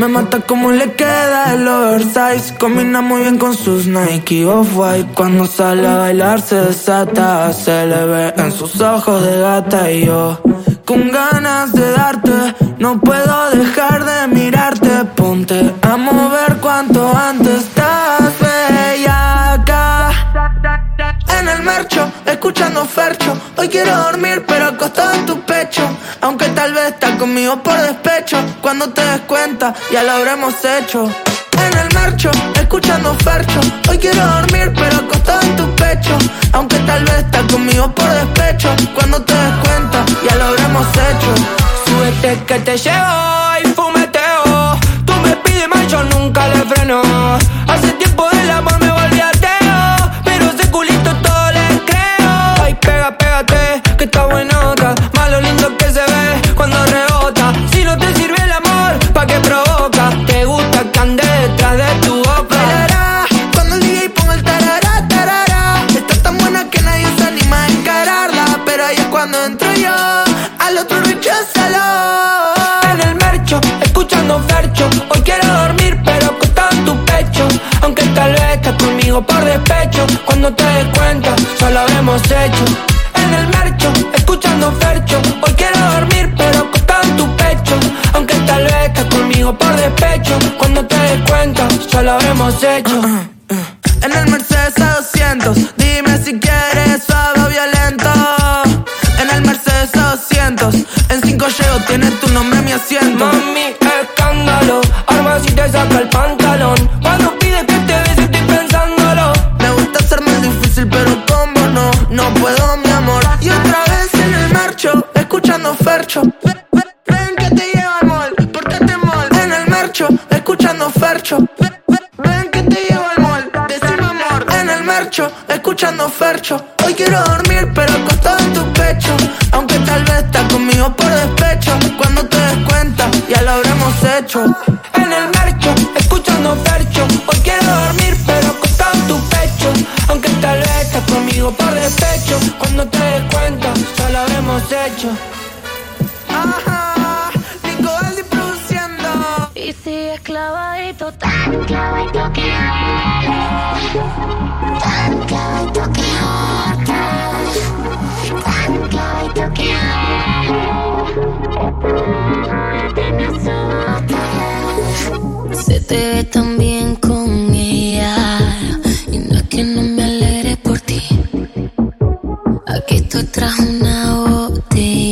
Me mata como le queda el oversize. Combina muy bien con sus Nike Off-White. Cuando sale a bailar se desata. Se le ve en sus ojos de gata y yo. Con ganas de darte, no puedo dejar de mirarte. Ponte a mover cuanto antes Marcho, escuchando Fercho. Hoy quiero dormir, pero acostado en tu pecho. Aunque tal vez estás conmigo por despecho. Cuando te des cuenta, ya lo habremos hecho. En el marcho, escuchando Fercho. Hoy quiero dormir, pero acostado en tu pecho. Aunque tal vez estás conmigo por despecho. Cuando te des cuenta, ya lo habremos hecho. Súbete que te llevo y fumeteo. Tú me pides mal, yo nunca le freno. Hace tiempo que está buenota. Más lo lindo que se ve cuando rebota. Si no te sirve el amor, ¿pa' qué provoca? Te gusta que ande detrás de tu boca. Bailará Cuando el DJ ponga el tarará, tarará Está tan buena que nadie se anima a encararla Pero ahí es cuando entro yo Al otro recházalo En el mercho, escuchando Fercho. Hoy quiero dormir, pero acostado en tu pecho. Aunque tal vez estás conmigo por despecho. Cuando te des cuenta, ya lo habremos hecho. Ya lo habremos hecho. En el Mercedes A200 Dime si quieres suave o violento En el Mercedes A200 En 5 llego, tiene tu nombre mi asiento Mami, escándalo. Arma si te saca el pantalón. Cuando pides que te bese, estoy pensándolo. Me gusta más difícil, pero como no, no puedo, mi amor. Y otra vez en el marcho, escuchando Fercho. Ven, ven, ven que te llevo al mall, pórtate mall. En el marcho, escuchando Fercho. Marcho, escuchando Fercho. Hoy quiero dormir, pero acostado en tu pecho. Aunque tal vez estás conmigo por despecho. Cuando te des cuenta, ya lo habremos hecho. En el mercho, escuchando Fercho. Hoy quiero dormir, pero acostado en tu pecho. Aunque tal vez estás conmigo por despecho. Cuando te des cuenta, ya lo habremos hecho. Ajá, Nico Aldi produciendo. Y clavadito, tan clavadito que te ve tan bien con ella. Y no es que no me alegre por ti. Aquí estoy tras una botella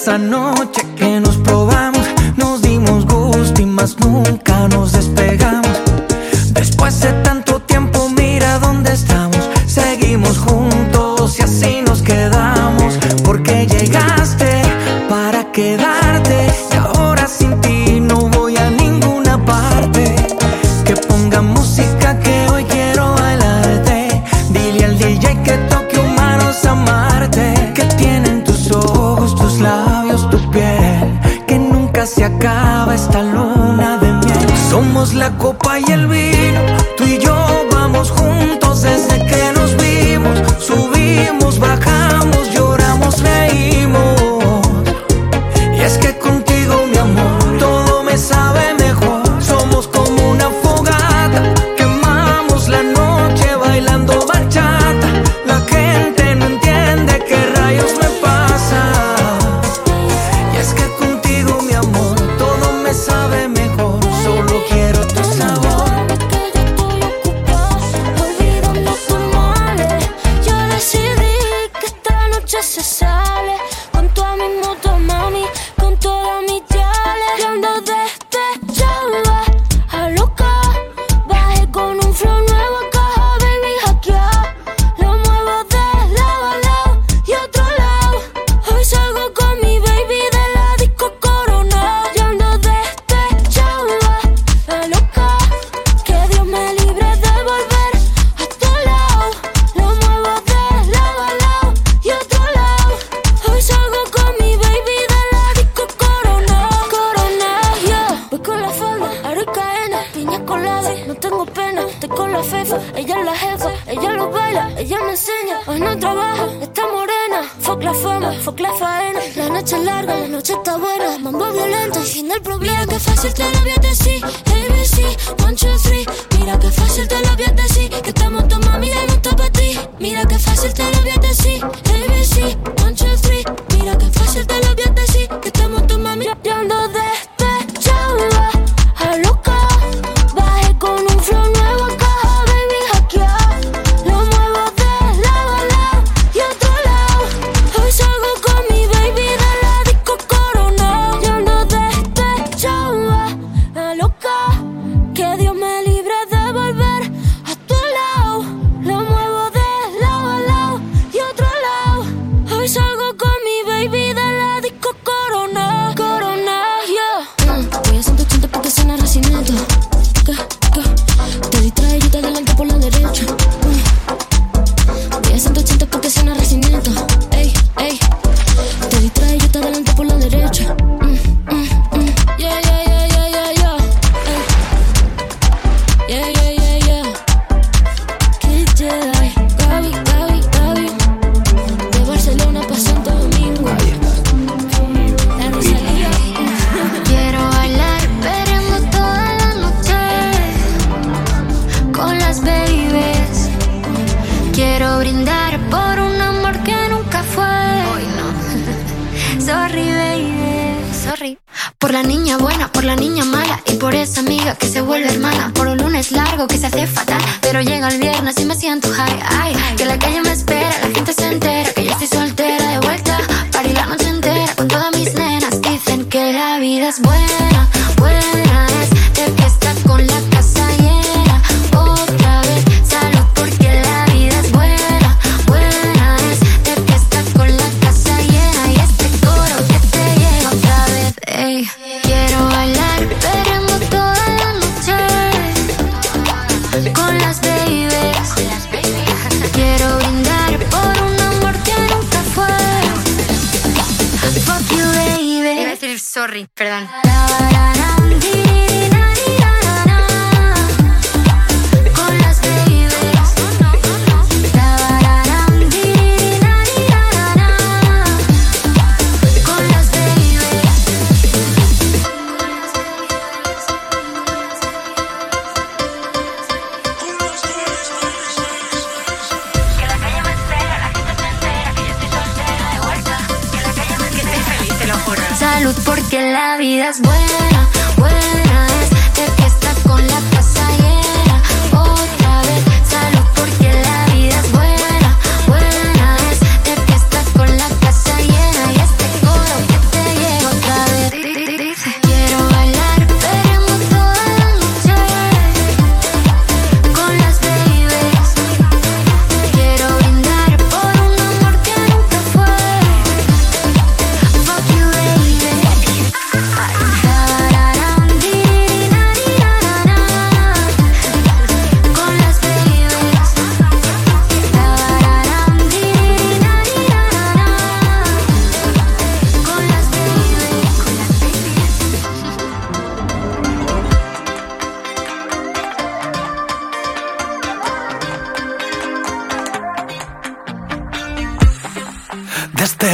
esa noche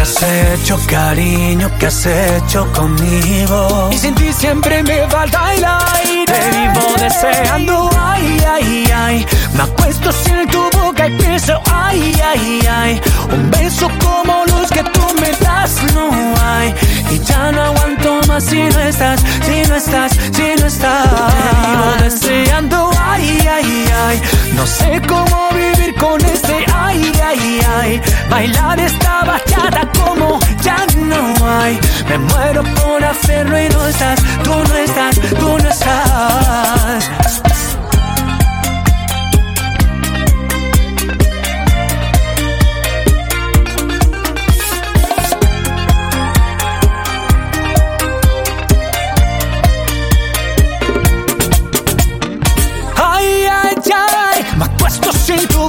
¿Qué has hecho, cariño? ¿Qué has hecho conmigo? Y sin ti siempre me falta el aire. Te vivo deseando, ay, ay, ay. Me acuesto sin tu boca y pienso, ay, ay, ay. Un beso como los que tú me das, no hay. Y ya no aguanto más si no estás, si no estás, si no estás. Vivo deseando, ay, ay, ay. No sé cómo vivir con este, ay, ay, ay. Bailar esta bachata como ya no hay. Me muero por hacerlo y no estás, tú no estás, tú no estás.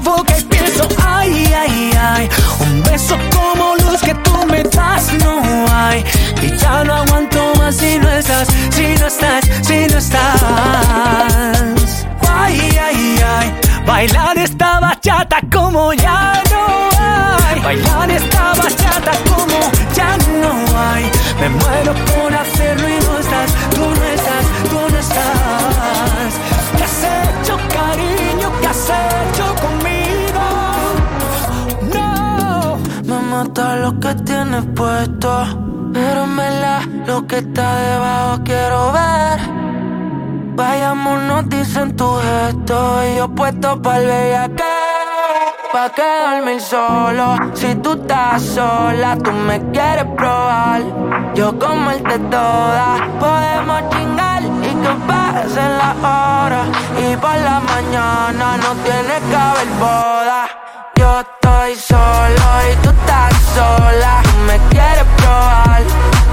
Boca pienso, ay, ay, ay, un beso como los que tú me das no hay. Y ya no aguanto más si no estás, si no estás, si no estás. Ay, ay, ay, bailar esta bachata como ya no hay. Bailar esta bachata como ya no hay. Me muero por hacerlo y no estás, tú no estás, tú no estás. ¿Qué has hecho, cariño? ¿Qué has hecho conmigo? Mata lo que tienes puesto. Pero en verdad, lo que está debajo quiero ver. Vayamos, dicen tu gesto. Y yo puesto pa'l bellaqueo. Pa' que dormir solo. Si tú estás sola, tú me quieres probar. Yo comerte toda. Podemos chingar y que pasen las horas. Y por la mañana no tiene que haber boda. Yo estoy solo y tú estás sola. Me quieres probar,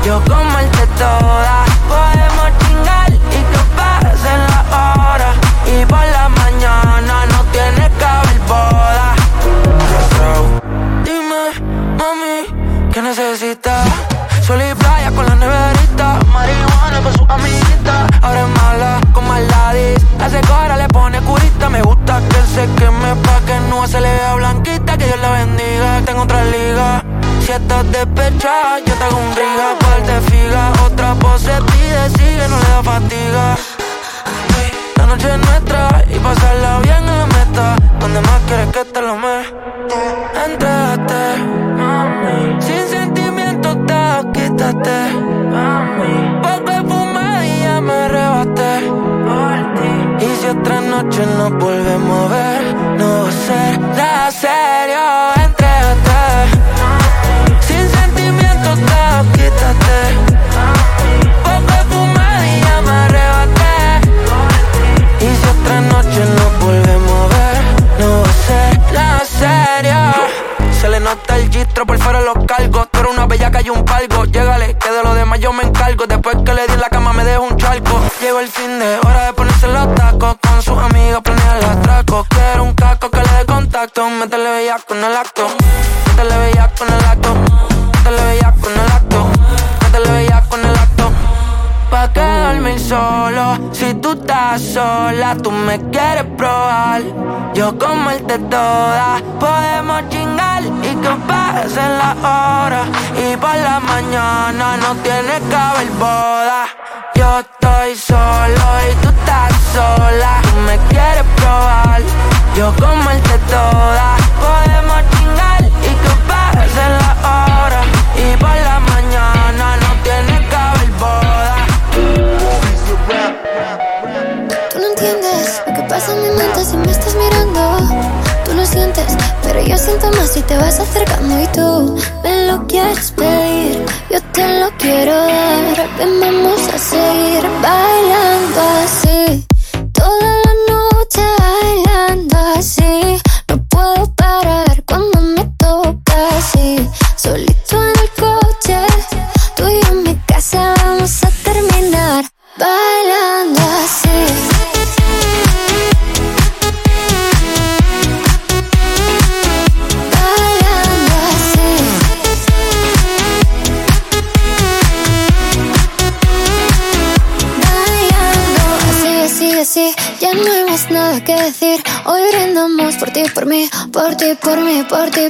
yo comerte toda. Podemos chingar y que pasen la hora. Y por la mañana no tiene que haber boda. Dime, mami, ¿qué necesitas? Sol y playa con la neverita. Marihuana con su amiguita. Ahora es mala con maldades. Hace cora blanquita que se queme pa' que no se le vea blanquita, que Dios la bendiga. Tengo otra liga, si estás despechada, yo te hago un riga. Cual te figa, otra pose pide, sigue, no le da fatiga. La noche es nuestra y pasarla bien en la meta. Donde más quieres que te lo me Entrégate, mami. Sin sentimientos te quítate. Otra noche nos volvemos a ver, no va a ser la serio. Entrégate. Sin sentimiento te quítate. Si noche nos volvemos a ver, no va a ser la serio. Se le nota el gistro por fuera los cargos. Tú eres una bellaca y un palco. Llégale, que de lo demás yo me encargo. Después que le di en la cama me dejo un charco. Llegó el fin de hora de sus amigos planear el atraco. Quiero un casco que le dé contacto. Métele bellaco con el acto. Métele bellaco con el acto. Métele bellaco con el acto. Métele bellaco con el acto. Pa' quedarme solo, si tú estás sola, tú me quieres probar. Yo comerte toda, podemos chingar y que pasen las horas. Y por la mañana no tiene que haber boda. Yo estoy solo y tú estás sola, tú me quieres probar. Yo comerte toda, podemos chingar y que pasen las horas. Y por la mañana no tiene que haber boda. Yo siento más si te vas acercando y tú me lo quieres pedir. Yo te lo quiero dar. Ven, vamos a seguir bailando así.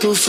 Mirando tus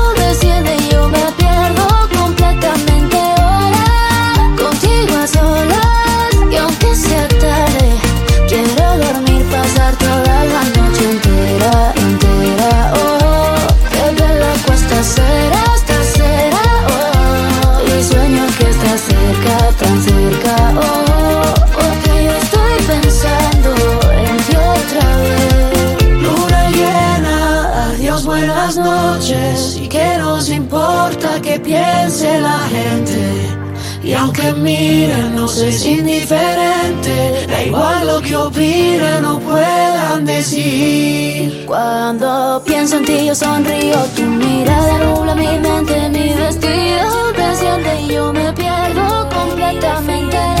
Oh, oh, Porque yo estoy pensando en ti otra vez Luna llena, adiós buenas noches y que nos importa que piense la gente. Y aunque miren, nos es indiferente, da igual lo que opinen o puedan decir. Cuando pienso en ti, yo sonrío, tu mirada nubla mi mente, mi vestido desciende y yo me pierdo completamente.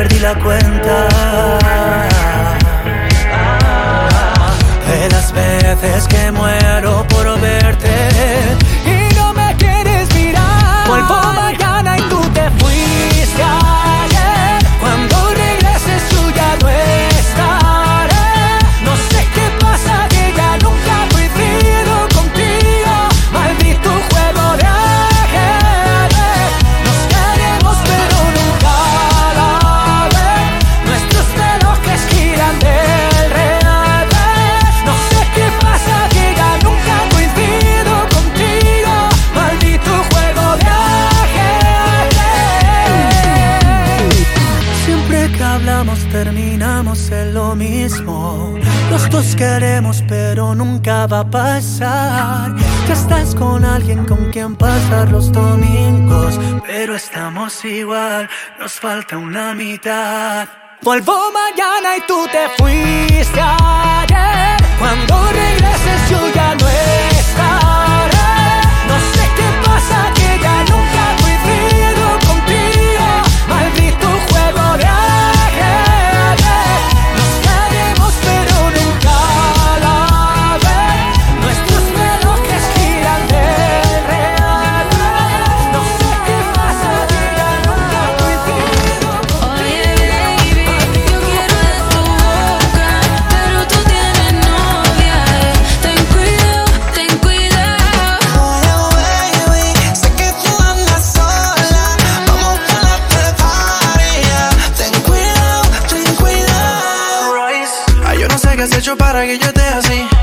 perdí la cuenta. De las veces que muero por verte queremos pero nunca va a pasar. Ya estás con alguien con quien pasar los domingos Pero estamos igual, nos falta una mitad. Vuelvo mañana y tú te fuiste ayer. Cuando regreses yo ya no estaré.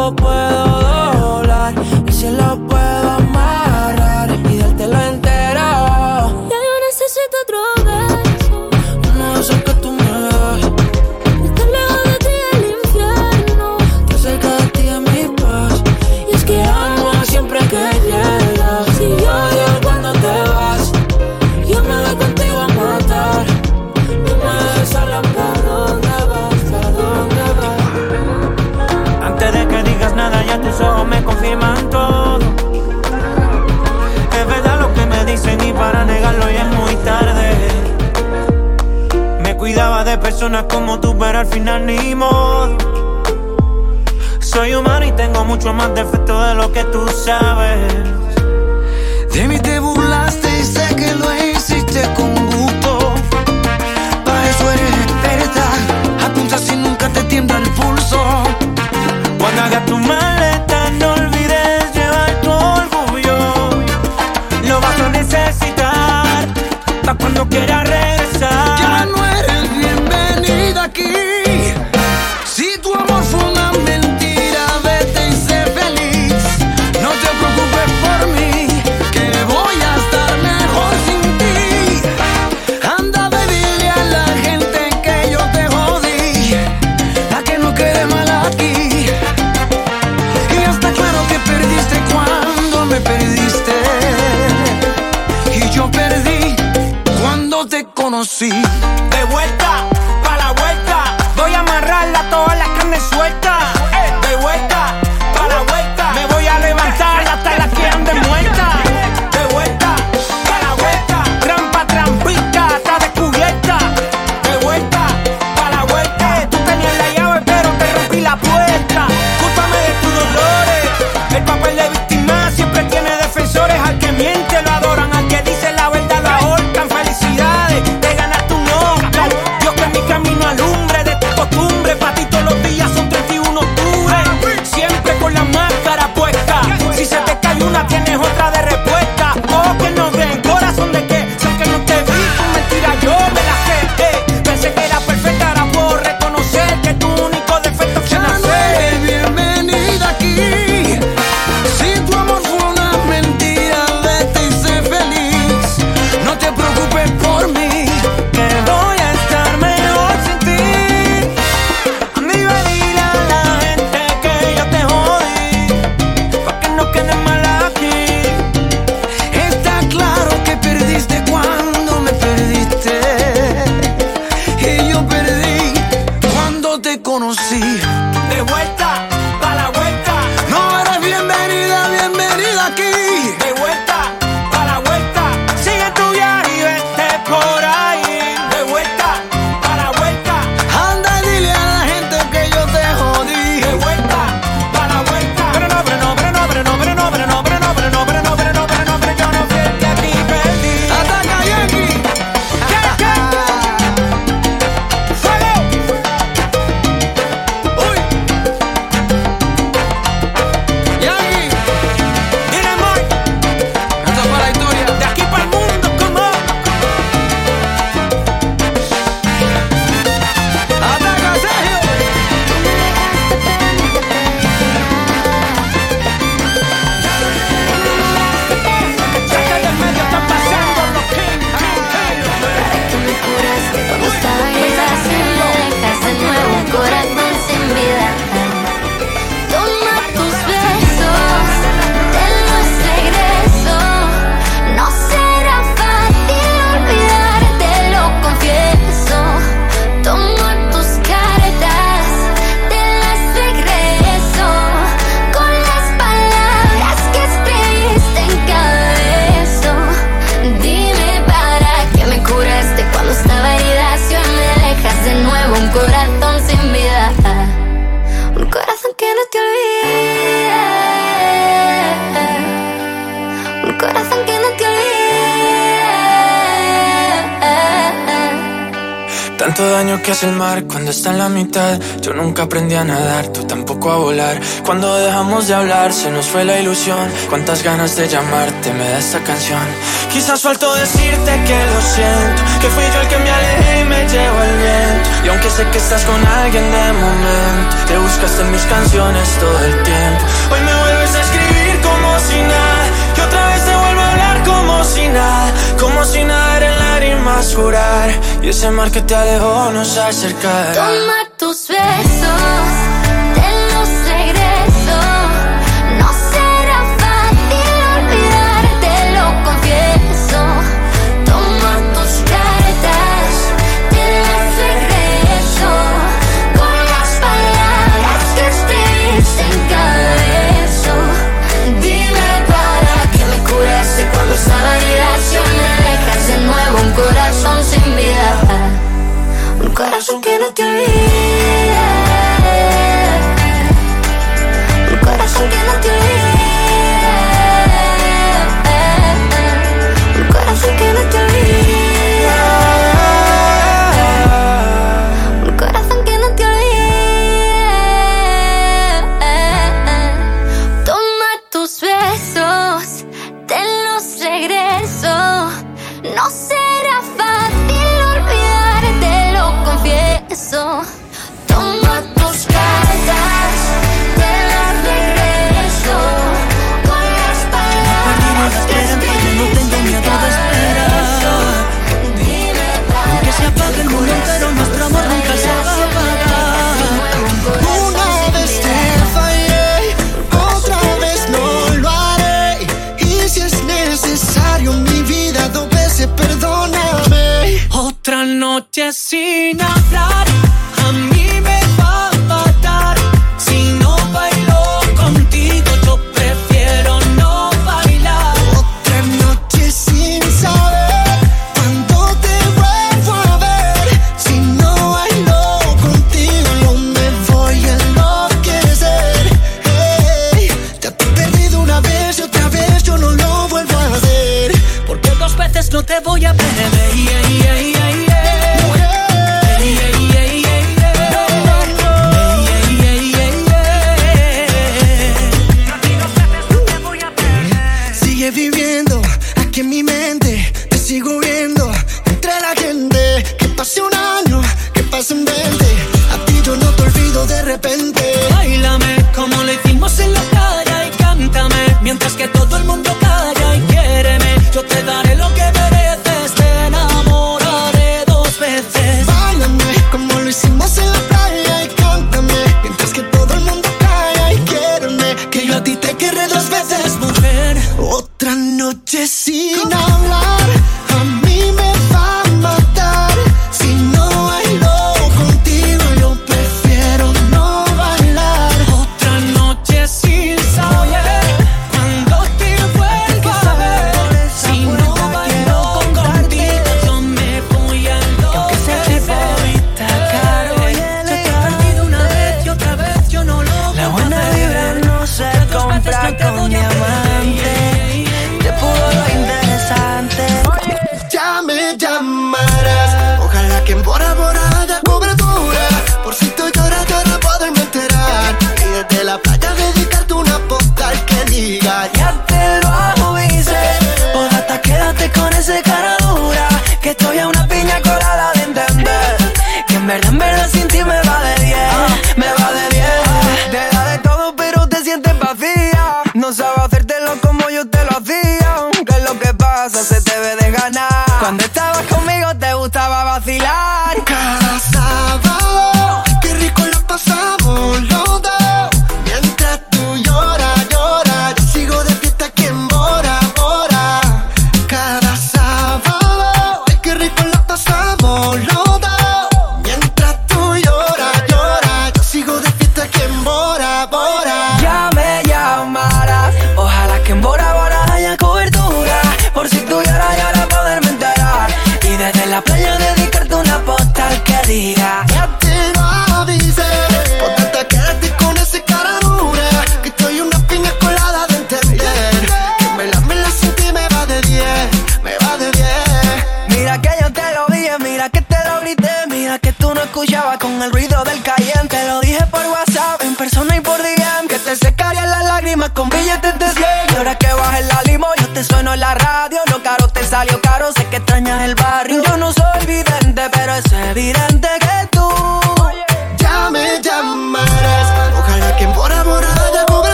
Well. puedo personas como tú, pero al final ni modo. Soy humano y tengo mucho más defecto de lo que tú sabes. De mí te burlaste y sé que lo hiciste con gusto. Para eso eres Yo nunca aprendí a nadar, tú tampoco a volar. Cuando dejamos de hablar, se nos fue la ilusión. Cuántas ganas de llamarte me da esta canción. Quizás suelto decirte que lo siento, que fui yo el que me alejé y me llevo el viento. Y aunque sé que estás con alguien de momento, te buscaste en mis canciones todo el tiempo. Hoy me vuelves a escribir como si nada, que otra vez te vuelvo a hablar como si nada, como si nada en lágrimas jurar. Y ese mar que te alejó nos acercará.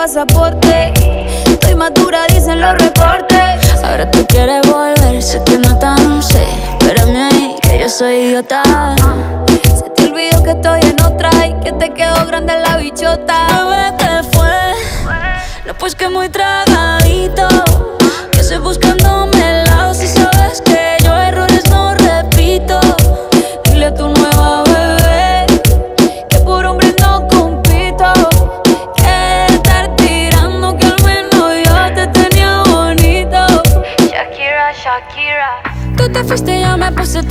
pasaporte. Estoy madura, dicen los reportes. Ahora tú quieres volver, sé que no tan sé. Espérame ahí, que yo soy idiota. Se te olvidó que estoy en otra y que te quedó grande la bichota. Bebé, te fue. No, pues que muy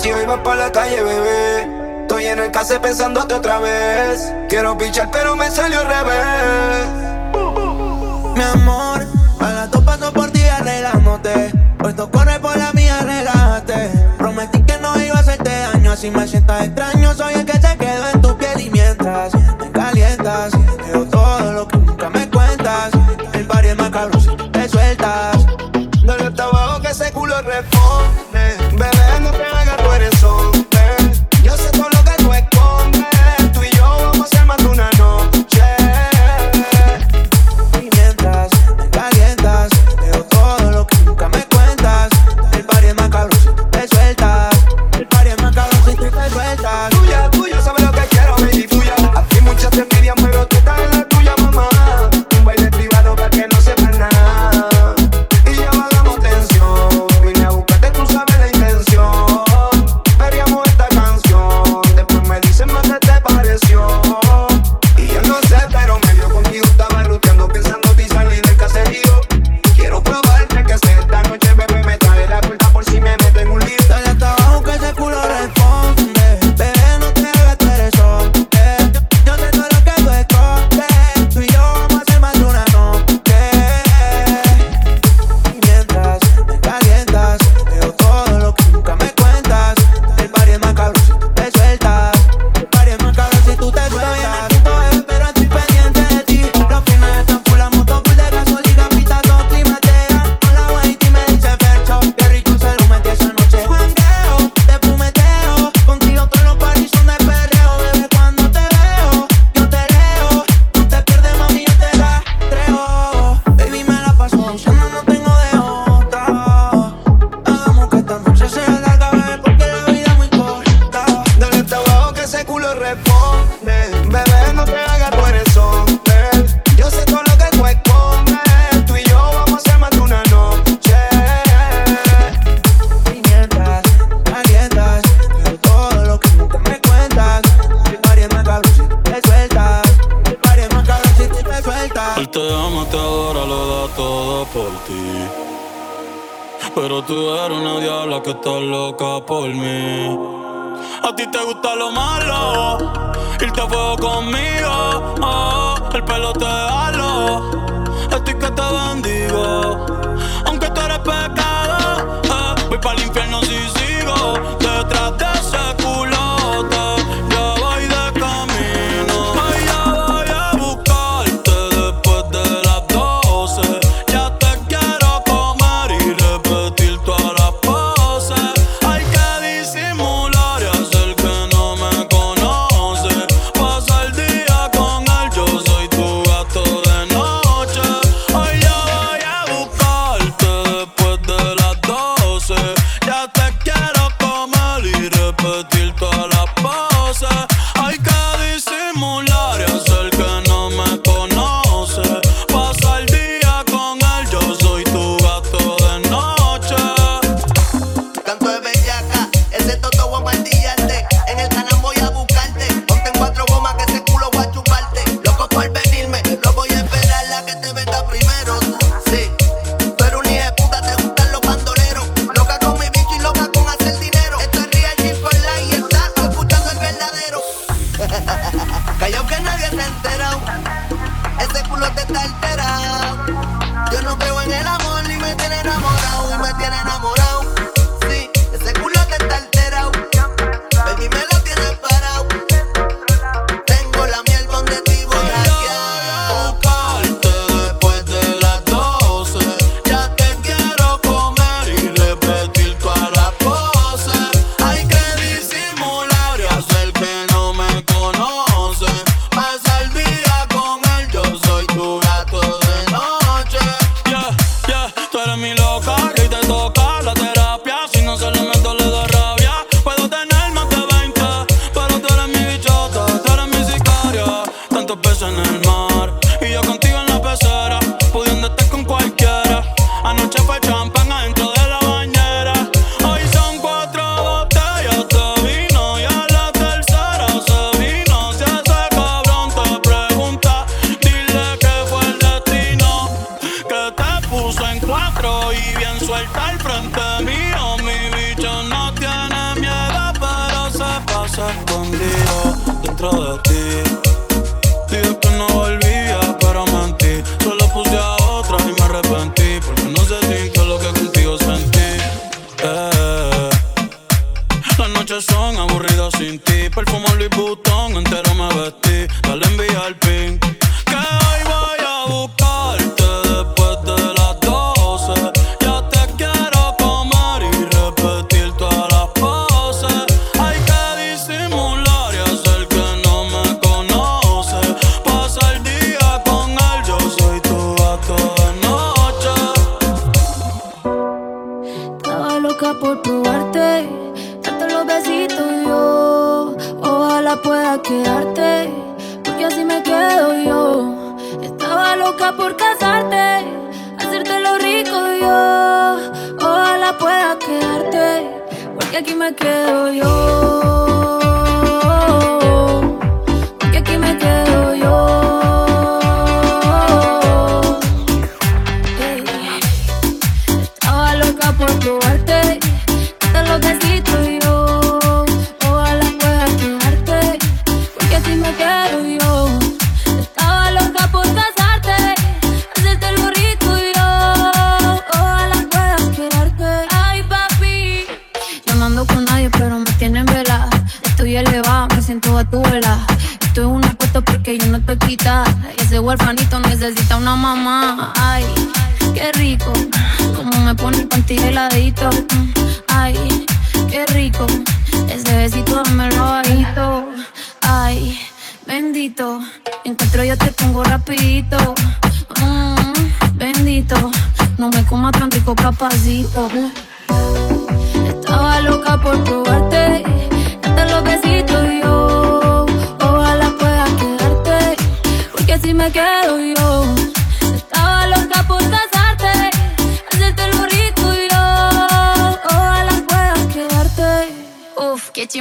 si hoy vas pa' la calle, bebé. Estoy en el case pensándote otra vez. Quiero pichar, pero me salió al revés. Mi amor, a la paso por ti arreglándote. Puesto corre por la mía, relájate. Prometí que no iba a hacerte daño, así me sientas extraño. Soy el que se quedó en tu piel y mientras me calientas, veo todo lo que nunca me cuentas.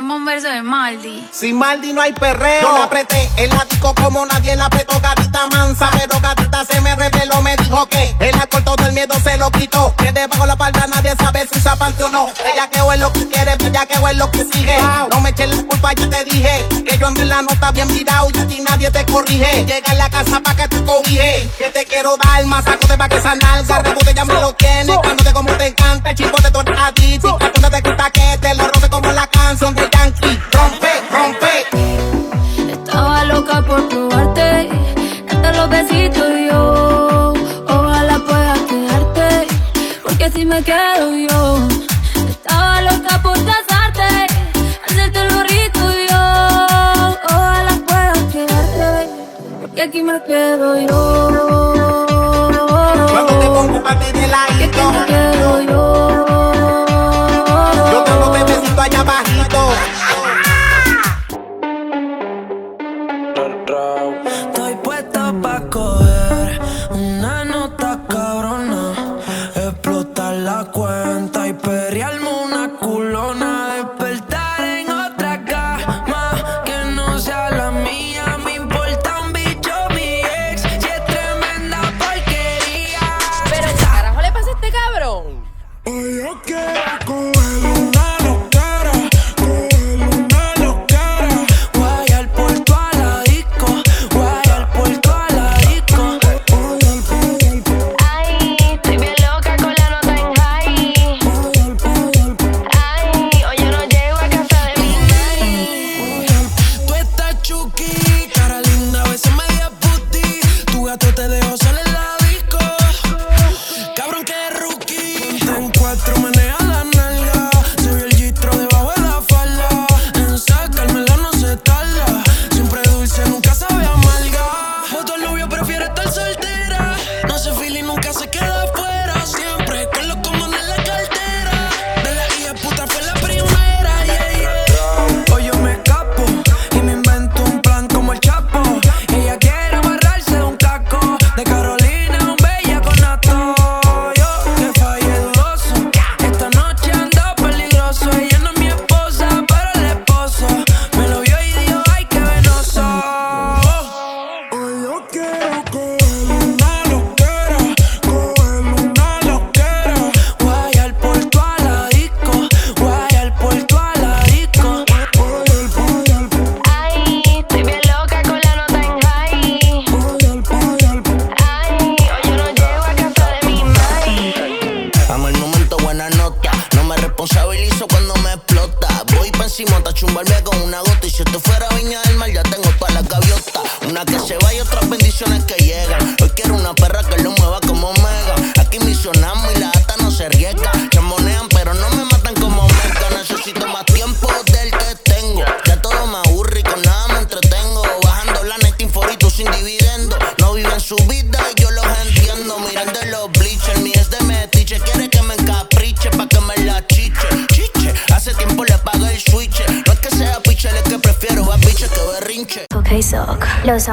Un verso de Maldi. Sin Maldi no hay perreo. Yo la apreté el ático como nadie la apretó. Gatita mansa, pero gatita se me reveló. Me dijo que el alcohol todo el miedo se lo quitó. Que debajo la palda nadie sabe si usa parte o no. Ella que es lo que quiere, ella que es lo que sigue. No me eches la culpa, yo te dije. Que yo ando en la nota bien mirado y a nadie te corrige. Llega a la casa pa' que te cobije. Que te quiero dar más, saco pa' que esa nalga. Rebote ya me lo tiene. Cándote como te encanta, chipote, tú eres a ti. que me quedo yo.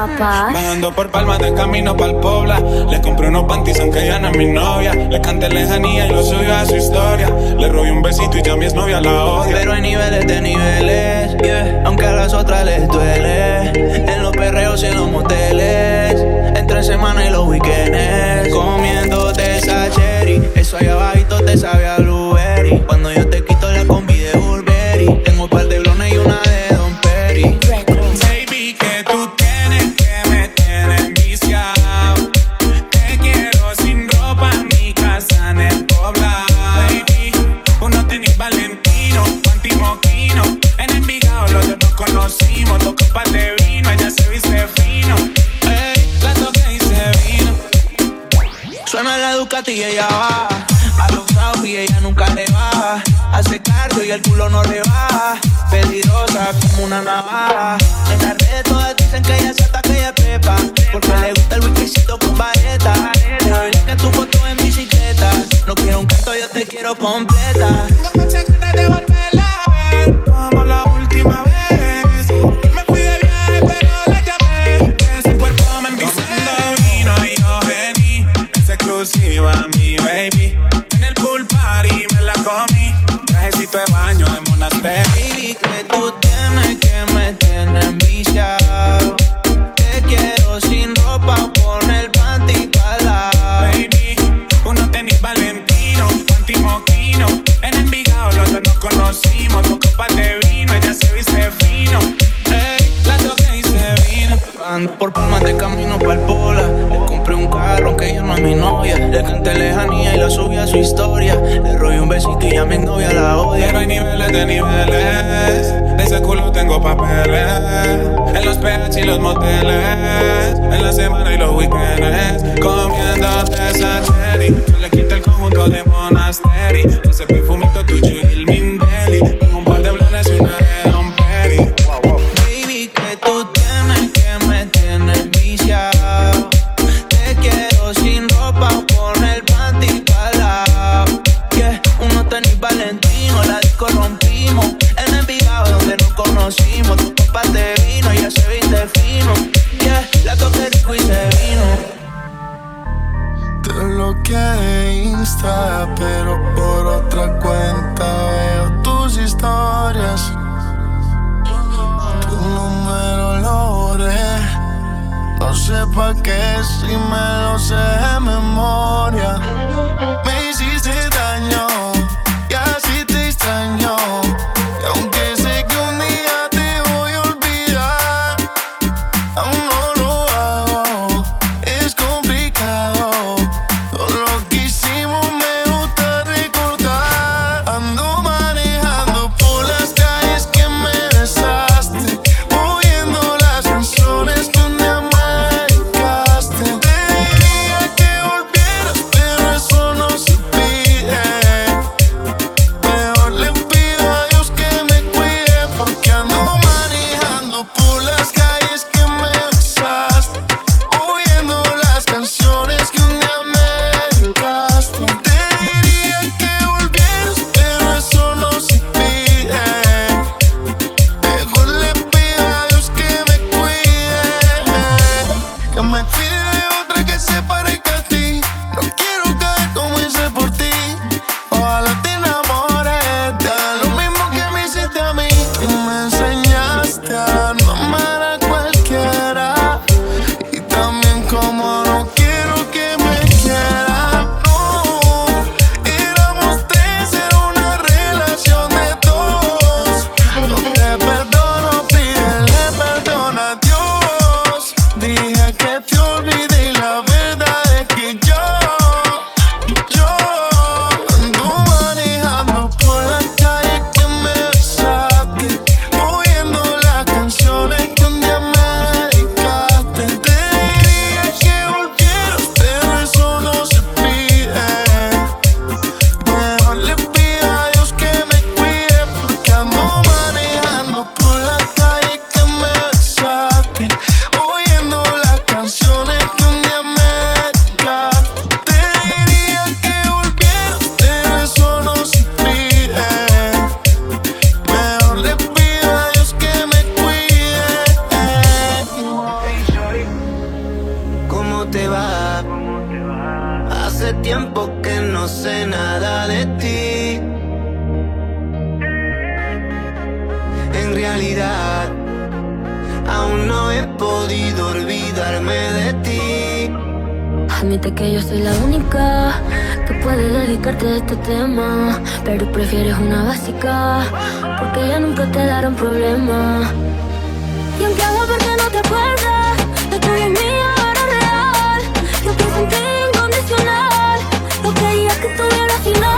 papá. Me ando por palmas de camino pa'l pobla. Le compré unos panties aunque ella no es mi novia. Le canté lejanía y lo suyo a su historia. Le robé un besito y ya mi es novia la odia. Pero hay niveles de niveles. Aunque a las otras les duele. En los perreos y en los moteles. Entre semana y los weekends. Comiéndote esa cherry. Eso allá abajito te sabe a blueberry. Cuando vienes eh. comiéndote esa cherry. Yo le quito el conjunto de mona no sé nada de ti. En realidad, aún no he podido olvidarme de ti. Admite que yo soy la única que puede dedicarte a este tema, pero prefieres una básica porque ya nunca te dará un problema. Y aunque hago porque no te acuerdas, la tuya es ahora real. Yo que tu vibración.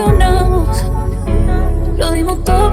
traicionamos. Lo dimos todo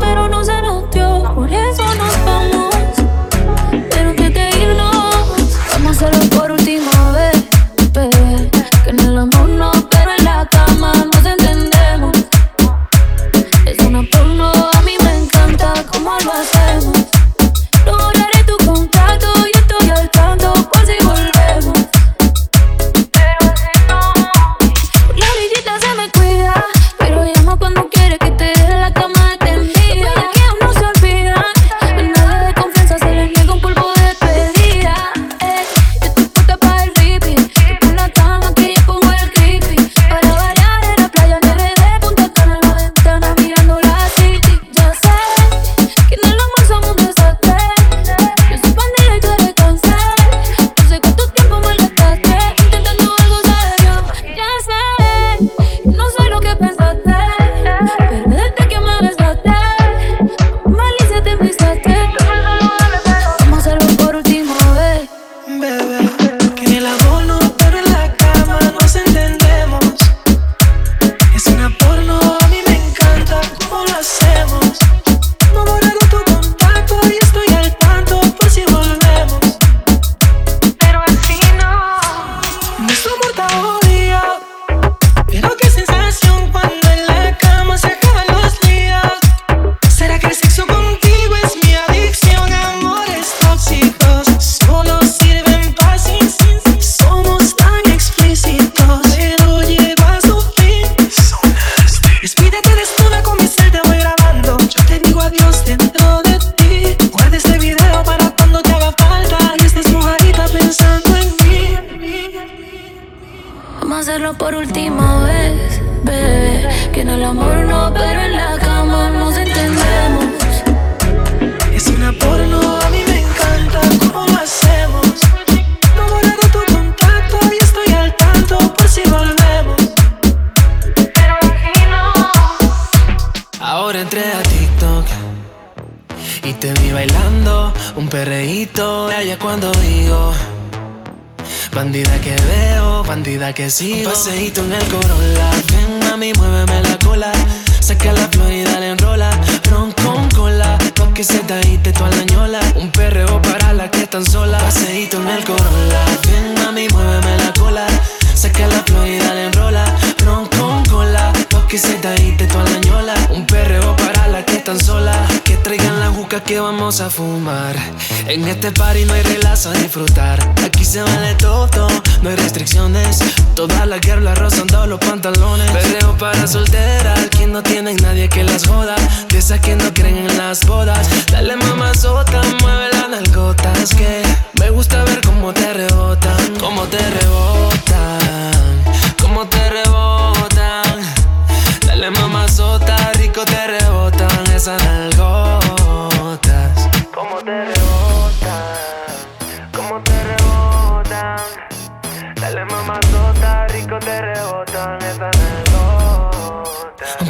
no hay restricciones. Toda la guerra rozando los pantalones. Perreo para solteras, que no tienen nadie que las joda. De esas que no creen en las bodas. Dale mamazota, mueve las nalgotas que me gusta ver cómo te rebotan, cómo te rebotan, cómo te rebotan.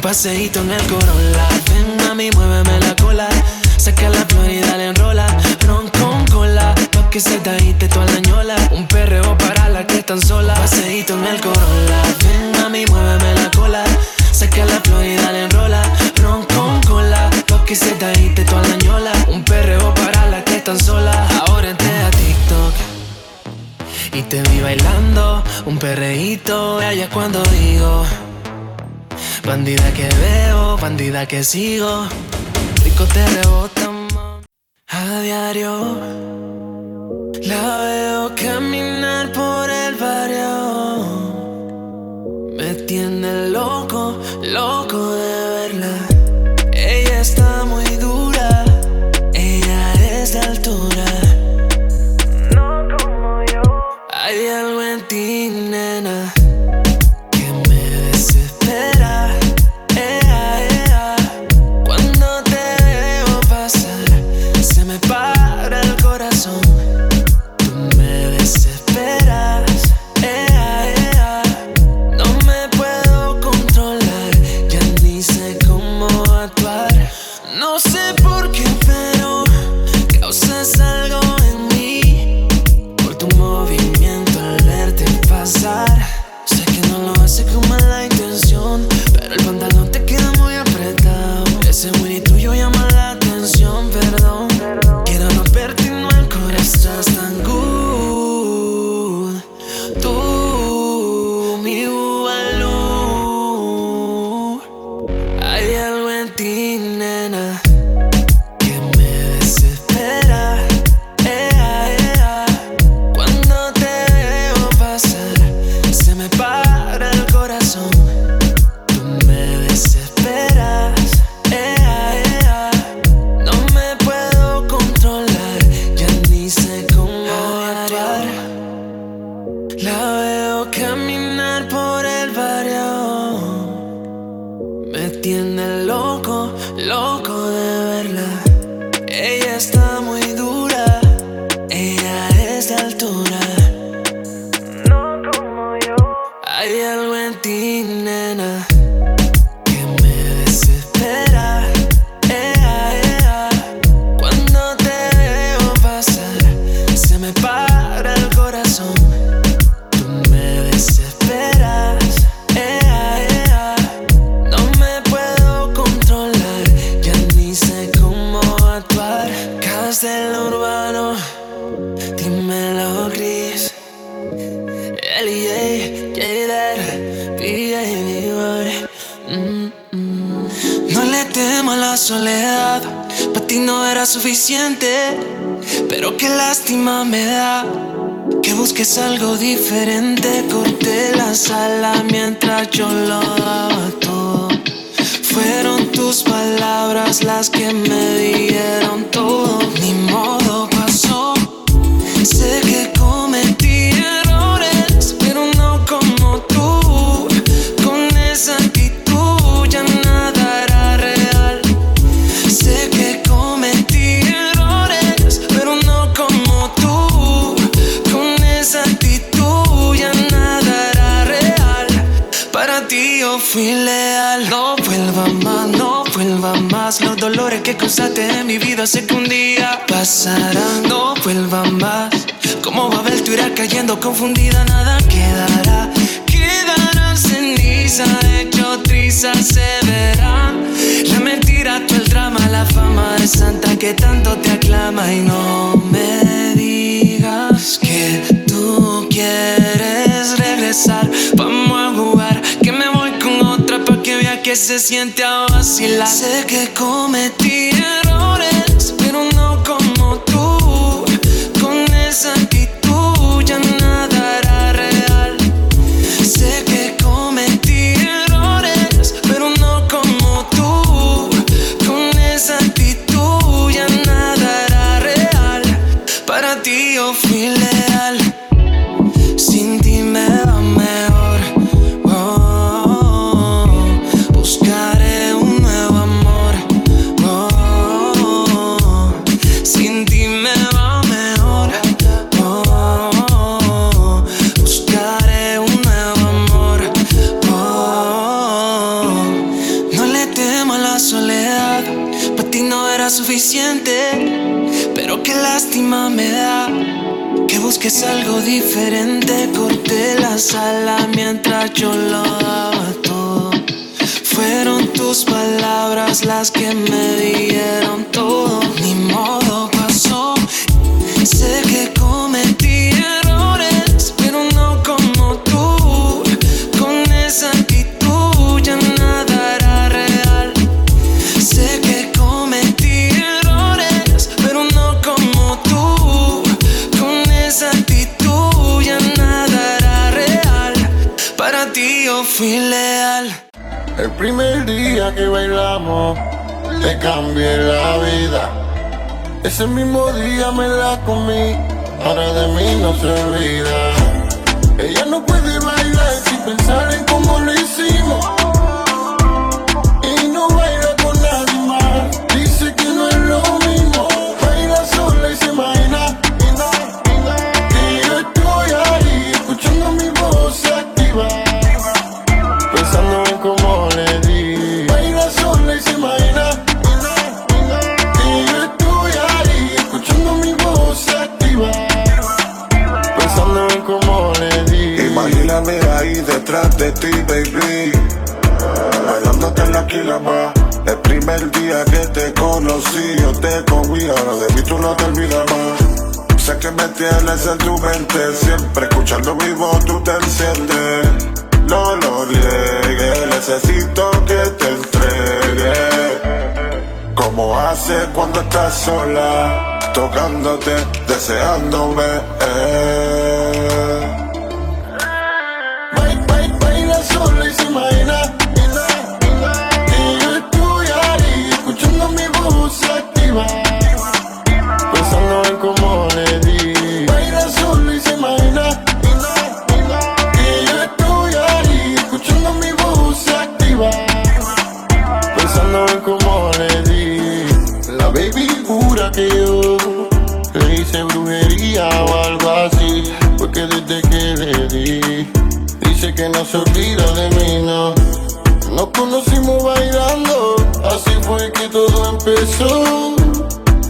paseíto en el Corolla. Ven, mami, muéveme la cola. Saca la flor y dale enrola. Ron con cola, pa' que se te agite toda la ñola. Un perreo para la que están sola. Paseíto en el Corolla. Ven, mami, muéveme la cola. Saca la flor y dale enrola. Ron con cola, pa' que se te agite toda la ñola. Un perreo para la que están sola. Ahora entré a TikTok y te vi bailando un perreíto allá cuando digo Bandida que veo, bandida que sigo. Rico te rebota a diario. La veo caminar por el barrio. Me tiene loco, loco. Vea palabras las que me dieron todo. Bailamos, te cambié la vida. Ese mismo día me la comí, ahora de mí no se olvida. Ella no puede bailar sin pensar en cómo lo hicimos. Bailándote en la quilama. El primer día que te conocí, yo te comí. Ahora de mí tú no te olvidas más. Sé que me tienes en tu mente. Siempre escuchando mi voz, tú te enciendes. No lo niegues, necesito que te entregue. Como hace cuando estás sola, tocándote, deseándome. eh. Pensando en cómo le di. Baila sola y se imagina. Y yo estoy ahí Escuchando mi voz activa. Pensando en cómo le di. La baby jura que yo Le hice brujería o algo así Porque desde que le di Dice que no se olvida de mí, no Nos conocimos bailando Así fue que todo empezó.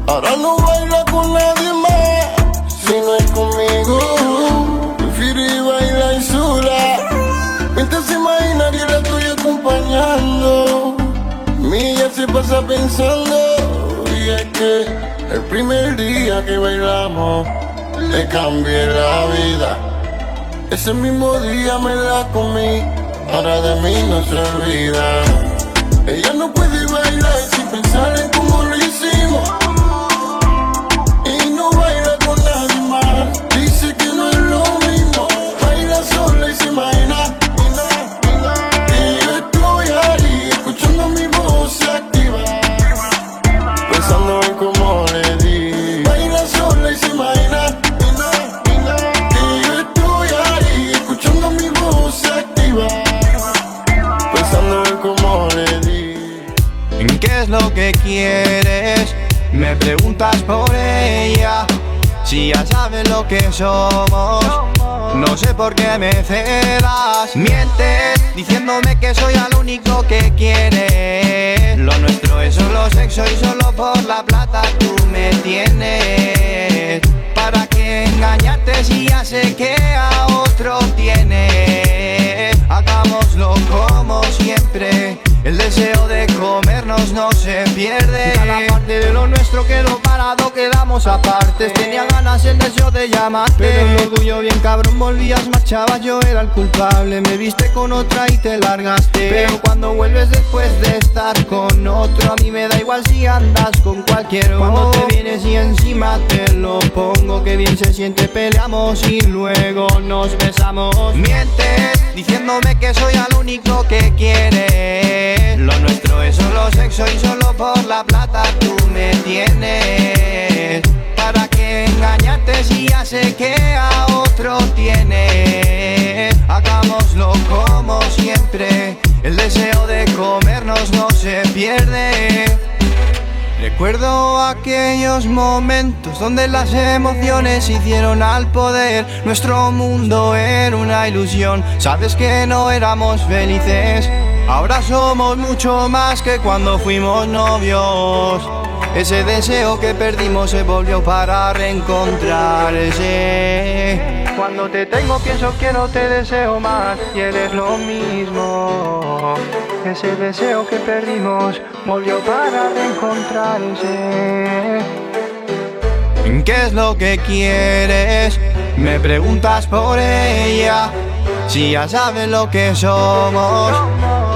Ahora no baila con nadie más Si no es conmigo. Prefiere bailar sola Mientras se imagina que la estoy acompañando. Mi ya se pasa pensando Y es que el primer día que bailamos Le cambié la vida. Ese mismo día me la comí, ahora de mí no se olvida. Ella no puede bailar sin pensar en cómo lo hicimos. Que somos, no sé por qué me celas. Mientes diciéndome que soy al único que quieres. Lo nuestro es solo sexo y solo por la plata tú me tienes. ¿Para qué engañarte si ya sé que a otro tienes? Hagámoslo como siempre. El deseo de comernos no se pierde. Cada parte de lo nuestro quedó parado, quedamos apartes. Tenía ganas el deseo de llamarte. Pero el orgullo bien cabrón, volvías, marchabas, yo era el culpable. Me viste con otra y te largaste. Pero cuando vuelves después de estar con otro, a mí me da igual si andas con cualquier Cuando te vienes y encima te lo pongo, que bien se siente, peleamos y luego nos besamos. Mientes diciéndome que soy al único que quieres. Lo nuestro es solo sexo y solo por la plata tú me tienes. ¿Para qué engañarte si ya sé que a otro tienes? Hagámoslo como siempre. El deseo de comernos no se pierde. Recuerdo aquellos momentos donde las emociones hicieron al poder. Nuestro mundo era una ilusión. Sabes que no éramos felices. Ahora somos mucho más que cuando fuimos novios. Ese deseo que perdimos se volvió para reencontrarse. Cuando te tengo pienso que no te deseo más y eres lo mismo. Ese deseo que perdimos volvió para reencontrarse. ¿Qué es lo que quieres? Me preguntas por ella. Si ya sabes lo que somos,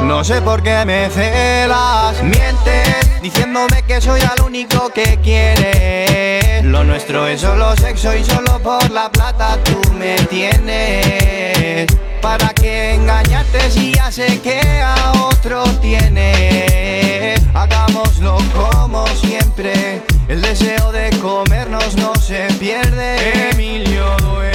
no sé por qué me celas. Mientes diciéndome que soy el único que quieres. Lo nuestro es solo sexo y solo por la plata tú me tienes. ¿Para qué engañarte si ya sé que a otro tienes? Hagámoslo como siempre. El deseo de comernos no se pierde. Emilio Duero.